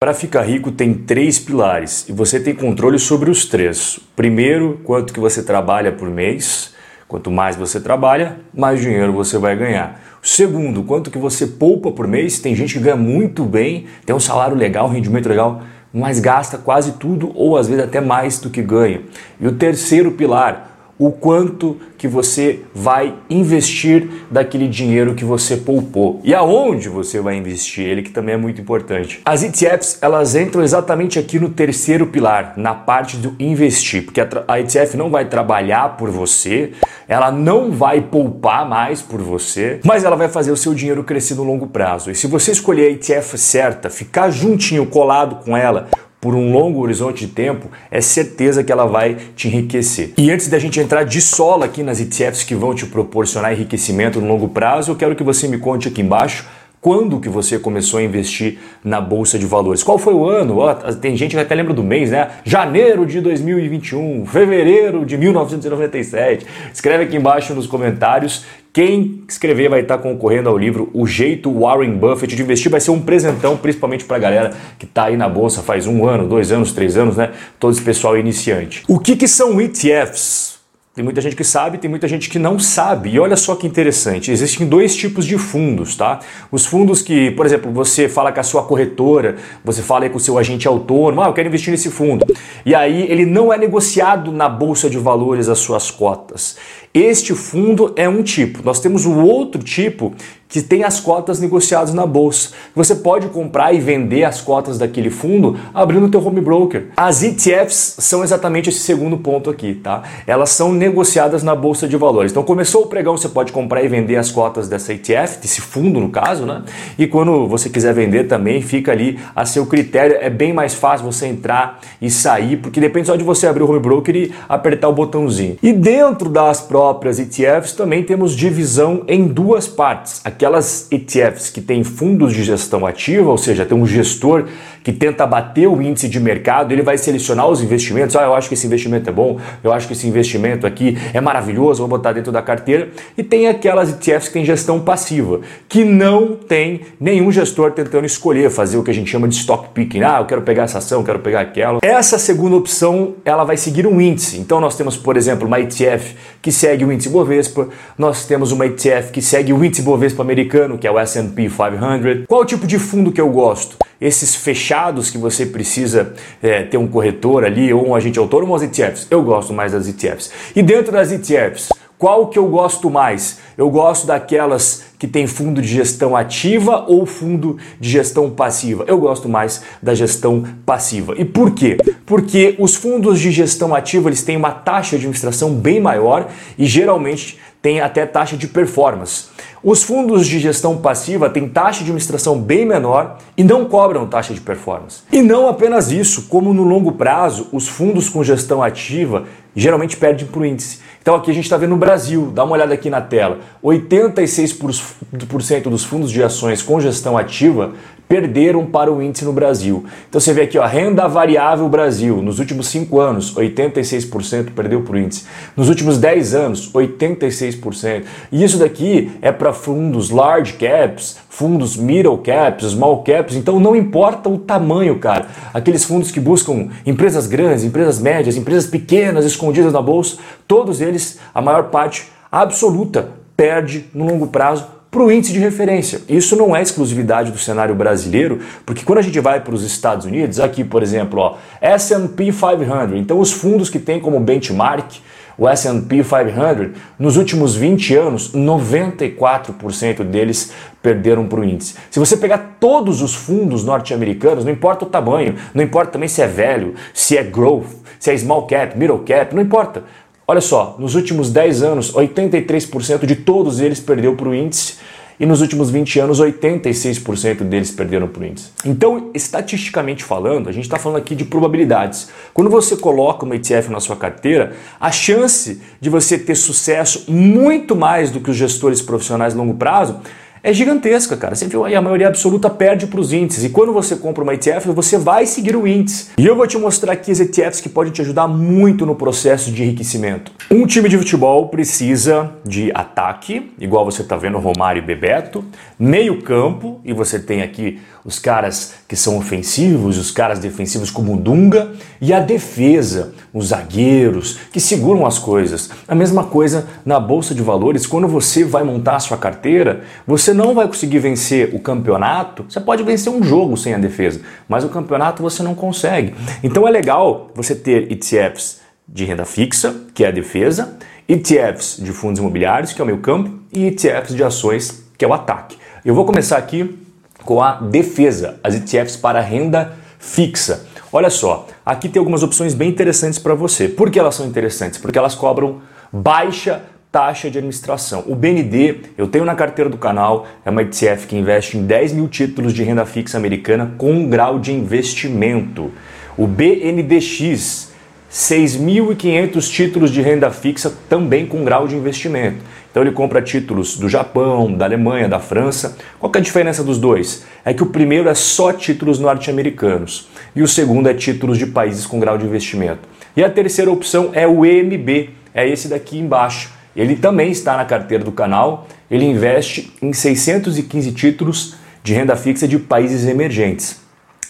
Para ficar rico tem três pilares e você tem controle sobre os três. Primeiro, quanto que você trabalha por mês. Quanto mais você trabalha, mais dinheiro você vai ganhar. Segundo, quanto que você poupa por mês. Tem gente que ganha muito bem, tem um salário legal, um rendimento legal, mas gasta quase tudo ou às vezes até mais do que ganha. E o terceiro pilar, o quanto que você vai investir daquele dinheiro que você poupou e aonde você vai investir ele, que também é muito importante. As ETFs elas entram exatamente aqui no terceiro pilar, na parte do investir, porque a ETF não vai trabalhar por você, ela não vai poupar mais por você, mas ela vai fazer o seu dinheiro crescer no longo prazo. E se você escolher a ETF certa, ficar juntinho, colado com ela, por um longo horizonte de tempo, é certeza que ela vai te enriquecer. E antes da gente entrar de sola aqui nas ETFs que vão te proporcionar enriquecimento no longo prazo, eu quero que você me conte aqui embaixo quando que você começou a investir na bolsa de valores? Qual foi o ano? Oh, tem gente que até lembra do mês, né? Janeiro de 2021, fevereiro de 1997. Escreve aqui embaixo nos comentários. Quem escrever vai estar concorrendo ao livro O Jeito Warren Buffett de Investir. Vai ser um presentão, principalmente para a galera que está aí na bolsa faz um ano, dois anos, três anos, né? Todo esse pessoal iniciante. O que, que são ETFs? Tem muita gente que sabe, tem muita gente que não sabe. E olha só que interessante, existem dois tipos de fundos, tá? Os fundos que, por exemplo, você fala com a sua corretora, você fala com o seu agente autônomo, ah, eu quero investir nesse fundo. E aí ele não é negociado na bolsa de valores as suas cotas. Este fundo é um tipo. Nós temos o outro tipo que tem as cotas negociadas na bolsa. Você pode comprar e vender as cotas daquele fundo abrindo o teu home broker. As ETFs são exatamente esse segundo ponto aqui, tá? Elas são negociadas na bolsa de valores. Então começou o pregão, você pode comprar e vender as cotas dessa ETF, desse fundo no caso, né? E quando você quiser vender também, fica ali a seu critério. É bem mais fácil você entrar e sair, porque depende só de você abrir o home broker e apertar o botãozinho. E dentro das próprias ETFs também temos divisão em duas partes aquelas ETFs que têm fundos de gestão ativa, ou seja, tem um gestor que tenta bater o índice de mercado, ele vai selecionar os investimentos. Ah, eu acho que esse investimento é bom, eu acho que esse investimento aqui é maravilhoso, vou botar dentro da carteira. E tem aquelas ETFs que têm gestão passiva, que não tem nenhum gestor tentando escolher, fazer o que a gente chama de stock picking. Ah, eu quero pegar essa ação, quero pegar aquela. Essa segunda opção, ela vai seguir um índice. Então nós temos, por exemplo, uma ETF que segue o índice Bovespa, nós temos uma ETF que segue o índice Bovespa americano, que é o S&P 500. Qual o tipo de fundo que eu gosto? Esses fechados que você precisa é, ter um corretor ali ou um agente autônomo ou as ETFs? Eu gosto mais das ETFs. E dentro das ETFs, qual que eu gosto mais? Eu gosto daquelas que tem fundo de gestão ativa ou fundo de gestão passiva? Eu gosto mais da gestão passiva. E por quê? Porque os fundos de gestão ativa eles têm uma taxa de administração bem maior e geralmente tem até taxa de performance. Os fundos de gestão passiva têm taxa de administração bem menor e não cobram taxa de performance. E não apenas isso, como no longo prazo, os fundos com gestão ativa geralmente perdem para o índice. Então aqui a gente está vendo no Brasil, dá uma olhada aqui na tela, 86% dos fundos de ações com gestão ativa perderam para o índice no Brasil. Então você vê aqui, ó, renda variável Brasil, nos últimos 5 anos, 86% perdeu para o índice. Nos últimos 10 anos, 86%. E isso daqui é para fundos large caps, fundos middle caps, small caps, então não importa o tamanho, cara. Aqueles fundos que buscam empresas grandes, empresas médias, empresas pequenas escondidas na bolsa, todos eles, a maior parte absoluta, perde no longo prazo para o índice de referência. Isso não é exclusividade do cenário brasileiro, porque quando a gente vai para os Estados Unidos, aqui por exemplo, S&P 500, então os fundos que tem como benchmark o S&P 500, nos últimos 20 anos, 94% deles perderam para o índice. Se você pegar todos os fundos norte-americanos, não importa o tamanho, não importa também se é velho, se é growth, se é small cap, middle cap, não importa. Olha só, nos últimos 10 anos, 83% de todos eles perdeu para o índice e nos últimos 20 anos 86% deles perderam para o índice. Então, estatisticamente falando, a gente está falando aqui de probabilidades. Quando você coloca uma ETF na sua carteira, a chance de você ter sucesso muito mais do que os gestores profissionais a longo prazo é gigantesca, cara. Você viu aí, a maioria absoluta perde para os índices. E quando você compra uma ETF, você vai seguir o índice. E eu vou te mostrar aqui as ETFs que podem te ajudar muito no processo de enriquecimento. Um time de futebol precisa de ataque, igual você está vendo Romário e Bebeto, meio campo, e você tem aqui os caras que são ofensivos, os caras defensivos como o Dunga e a defesa, os zagueiros que seguram as coisas. A mesma coisa na bolsa de valores, quando você vai montar a sua carteira, você não vai conseguir vencer o campeonato. Você pode vencer um jogo sem a defesa, mas o campeonato você não consegue. Então é legal você ter ETFs de renda fixa, que é a defesa, ETFs de fundos imobiliários, que é o meu campo, e ETFs de ações, que é o ataque. Eu vou começar aqui com a defesa, as ETFs para renda fixa. Olha só, aqui tem algumas opções bem interessantes para você. Por que elas são interessantes? Porque elas cobram baixa taxa de administração. O BND, eu tenho na carteira do canal, é uma ETF que investe em 10 mil títulos de renda fixa americana com um grau de investimento. O BNDX, 6.500 títulos de renda fixa também com grau de investimento. Então ele compra títulos do Japão, da Alemanha, da França. Qual é a diferença dos dois? É que o primeiro é só títulos norte-americanos e o segundo é títulos de países com grau de investimento. E a terceira opção é o EMB, é esse daqui embaixo. Ele também está na carteira do canal. Ele investe em 615 títulos de renda fixa de países emergentes.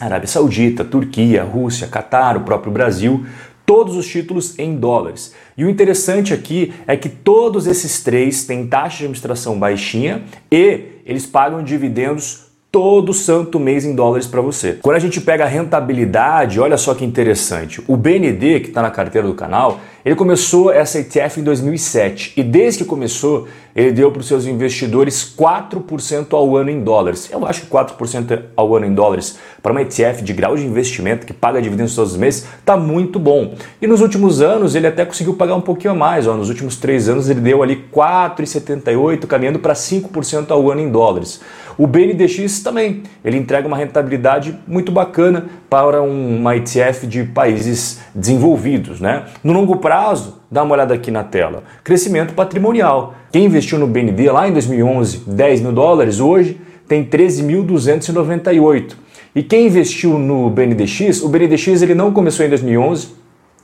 Arábia Saudita, Turquia, Rússia, Catar, o próprio Brasil, todos os títulos em dólares. E o interessante aqui é que todos esses três têm taxa de administração baixinha e eles pagam dividendos todo santo mês em dólares para você. Quando a gente pega a rentabilidade, olha só que interessante. O BND, que está na carteira do canal, ele começou essa ETF em 2007 e desde que começou, ele deu para os seus investidores 4% ao ano em dólares. Eu acho que 4% ao ano em dólares para uma ETF de grau de investimento que paga dividendos todos os meses está muito bom. E nos últimos anos ele até conseguiu pagar um pouquinho a mais. Ó. Nos últimos três anos ele deu ali 4,78, caminhando para 5% ao ano em dólares. O BNDX também, ele entrega uma rentabilidade muito bacana para uma ETF de países desenvolvidos. Né? No longo prazo, dá uma olhada aqui na tela, crescimento patrimonial. Quem investiu no BND lá em 2011, 10 mil dólares, hoje tem 13.298. E quem investiu no BNDX, o BNDX ele não começou em 2011,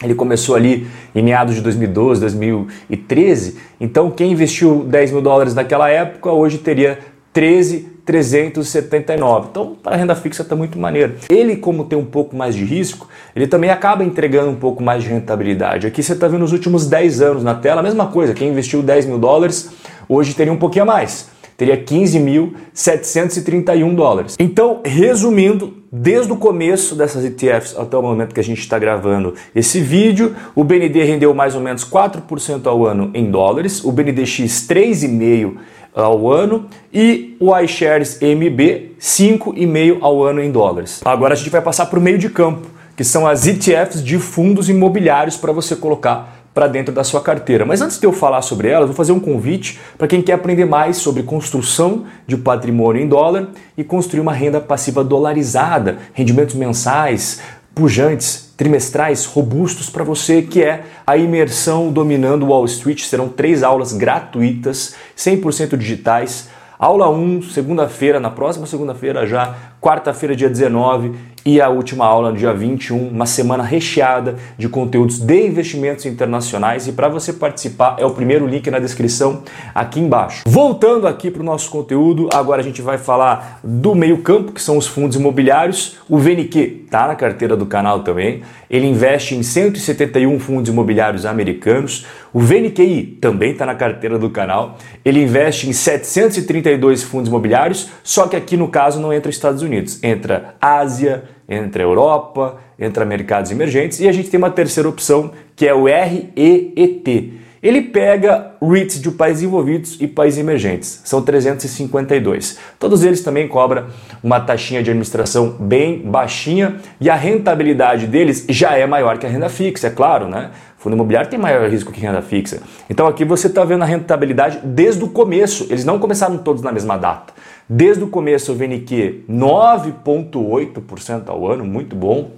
ele começou ali em meados de 2012, 2013. Então, quem investiu 10 mil dólares naquela época, hoje teria 13 379. Então, para renda fixa está muito maneiro. Ele, como tem um pouco mais de risco, ele também acaba entregando um pouco mais de rentabilidade. Aqui você está vendo os últimos 10 anos na tela, a mesma coisa. Quem investiu 10 mil dólares, hoje teria um pouquinho a mais. Teria 15.731 dólares. Então, resumindo, desde o começo dessas ETFs até o momento que a gente está gravando esse vídeo, o BND rendeu mais ou menos 4% ao ano em dólares, o BNDX 3,5% ao ano e o iShares MB 5,5 ao ano em dólares. Agora a gente vai passar para o meio de campo, que são as ETFs de fundos imobiliários para você colocar para dentro da sua carteira. Mas antes de eu falar sobre elas, vou fazer um convite para quem quer aprender mais sobre construção de patrimônio em dólar e construir uma renda passiva dolarizada, rendimentos mensais, pujantes, trimestrais robustos para você, que é a imersão dominando Wall Street. Serão três aulas gratuitas, 100% digitais. Aula 1, segunda-feira, na próxima segunda-feira já, quarta-feira, dia 19, e a última aula no dia 21, uma semana recheada de conteúdos de investimentos internacionais. E para você participar, é o primeiro link na descrição aqui embaixo. Voltando aqui para o nosso conteúdo, agora a gente vai falar do meio-campo, que são os fundos imobiliários. O VNQ está na carteira do canal também. Ele investe em 171 fundos imobiliários americanos. O VNQI também está na carteira do canal. Ele investe em 732 fundos imobiliários, só que aqui no caso não entra Estados Unidos, entra Ásia, entre a Europa, entre mercados emergentes, e a gente tem uma terceira opção que é o REET. Ele pega REITs de países envolvidos e países emergentes. São 352. Todos eles também cobram uma taxinha de administração bem baixinha e a rentabilidade deles já é maior que a renda fixa, é claro, né? Fundo imobiliário tem maior risco que renda fixa. Então aqui você está vendo a rentabilidade desde o começo. Eles não começaram todos na mesma data. Desde o começo o VNQ 9,8% ao ano, muito bom.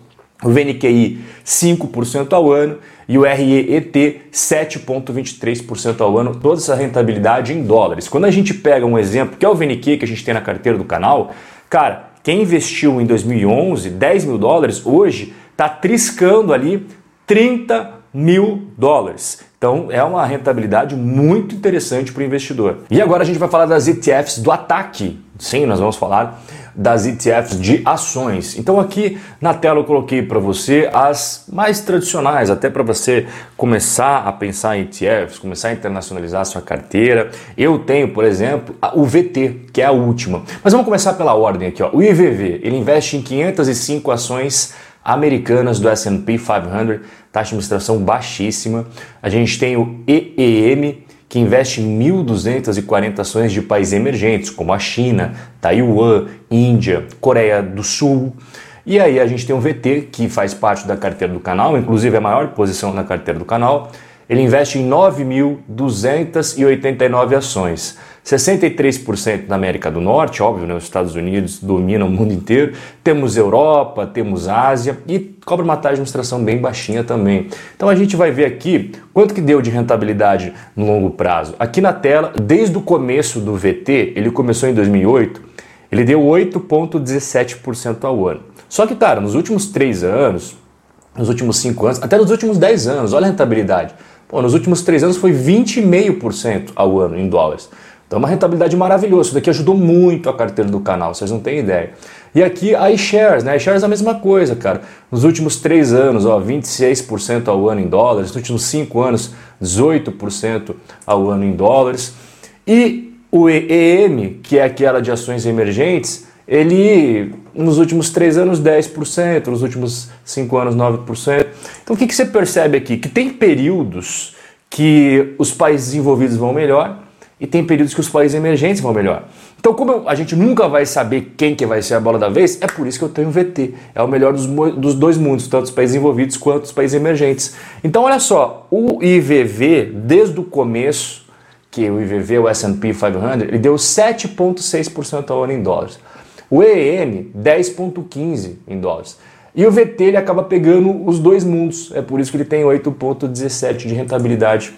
O VNQI 5% ao ano e o REET 7,23% ao ano, toda essa rentabilidade em dólares. Quando a gente pega um exemplo, que é o VNQ que a gente tem na carteira do canal, cara, quem investiu em 2011 10 mil dólares, hoje está triscando ali 30 mil dólares. Então é uma rentabilidade muito interessante para o investidor. E agora a gente vai falar das ETFs do ataque. Sim, nós vamos falar das ETFs de ações. Então aqui na tela eu coloquei para você as mais tradicionais, até para você começar a pensar em ETFs, começar a internacionalizar a sua carteira. Eu tenho, por exemplo, o VT, que é a última. Mas vamos começar pela ordem aqui, ó. O IVV, ele investe em 505 ações americanas do S&P 500, taxa de administração baixíssima. A gente tem o EEM, que investe em 1.240 ações de países emergentes, como a China, Taiwan, Índia, Coreia do Sul. E aí a gente tem o VT, que faz parte da carteira do canal, inclusive é a maior posição na carteira do canal. Ele investe em 9.289 ações. 63% na América do Norte, óbvio, né? os Estados Unidos dominam o mundo inteiro. Temos Europa, temos Ásia e cobra uma taxa de administração bem baixinha também. Então a gente vai ver aqui quanto que deu de rentabilidade no longo prazo. Aqui na tela, desde o começo do VT, ele começou em 2008, ele deu 8,17% ao ano. Só que, cara, nos últimos três anos, nos últimos cinco anos, até nos últimos 10 anos, olha a rentabilidade. Pô, nos últimos três anos foi 20,5% ao ano em dólares. Então, uma rentabilidade maravilhosa. Isso daqui ajudou muito a carteira do canal, vocês não têm ideia. E aqui a iShares, né? A iShares é a mesma coisa, cara. Nos últimos três anos, ó, 26% ao ano em dólares. Nos últimos cinco anos, 18% ao ano em dólares. E o EEM, que é aquela de ações emergentes, ele nos últimos três anos 10%, nos últimos cinco anos 9%. Então o que, que você percebe aqui? Que tem períodos que os países desenvolvidos vão melhor e tem períodos que os países emergentes vão melhor. Então, como a gente nunca vai saber quem que vai ser a bola da vez, é por isso que eu tenho o VT. É o melhor dos, dos dois mundos, tanto os países envolvidos quanto os países emergentes. Então, olha só, o IVV, desde o começo, que o IVV, o S&P 500, ele deu 7,6% ao ano em dólares. O EEM, 10,15% em dólares. E o VT, ele acaba pegando os dois mundos. É por isso que ele tem 8,17% de rentabilidade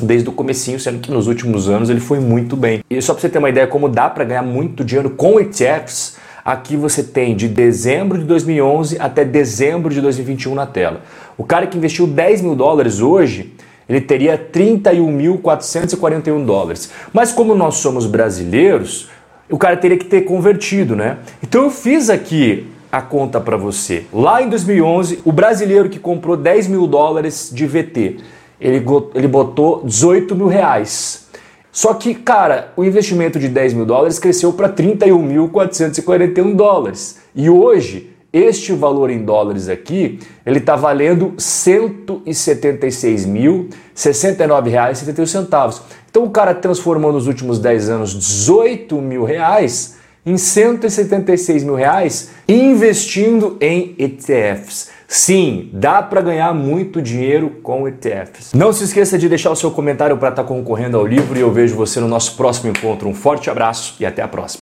desde o comecinho, sendo que nos últimos anos ele foi muito bem. E só para você ter uma ideia como dá para ganhar muito dinheiro com ETFs, aqui você tem de dezembro de 2011 até dezembro de 2021 na tela. O cara que investiu 10 mil dólares hoje, ele teria 31.441 dólares. Mas como nós somos brasileiros, o cara teria que ter convertido, né? Então eu fiz aqui a conta para você. Lá em 2011, o brasileiro que comprou 10 mil dólares de VT, ele, ele botou 18 mil reais. Só que, cara, o investimento de 10 mil dólares cresceu para 31.441 dólares. E hoje, este valor em dólares aqui, ele está valendo R$ 166.069,71. Então o cara transformou nos últimos 10 anos 18 mil reais em 176 mil reais investindo em ETFs. Sim, dá para ganhar muito dinheiro com ETFs. Não se esqueça de deixar o seu comentário para estar tá concorrendo ao livro e eu vejo você no nosso próximo encontro. Um forte abraço e até a próxima.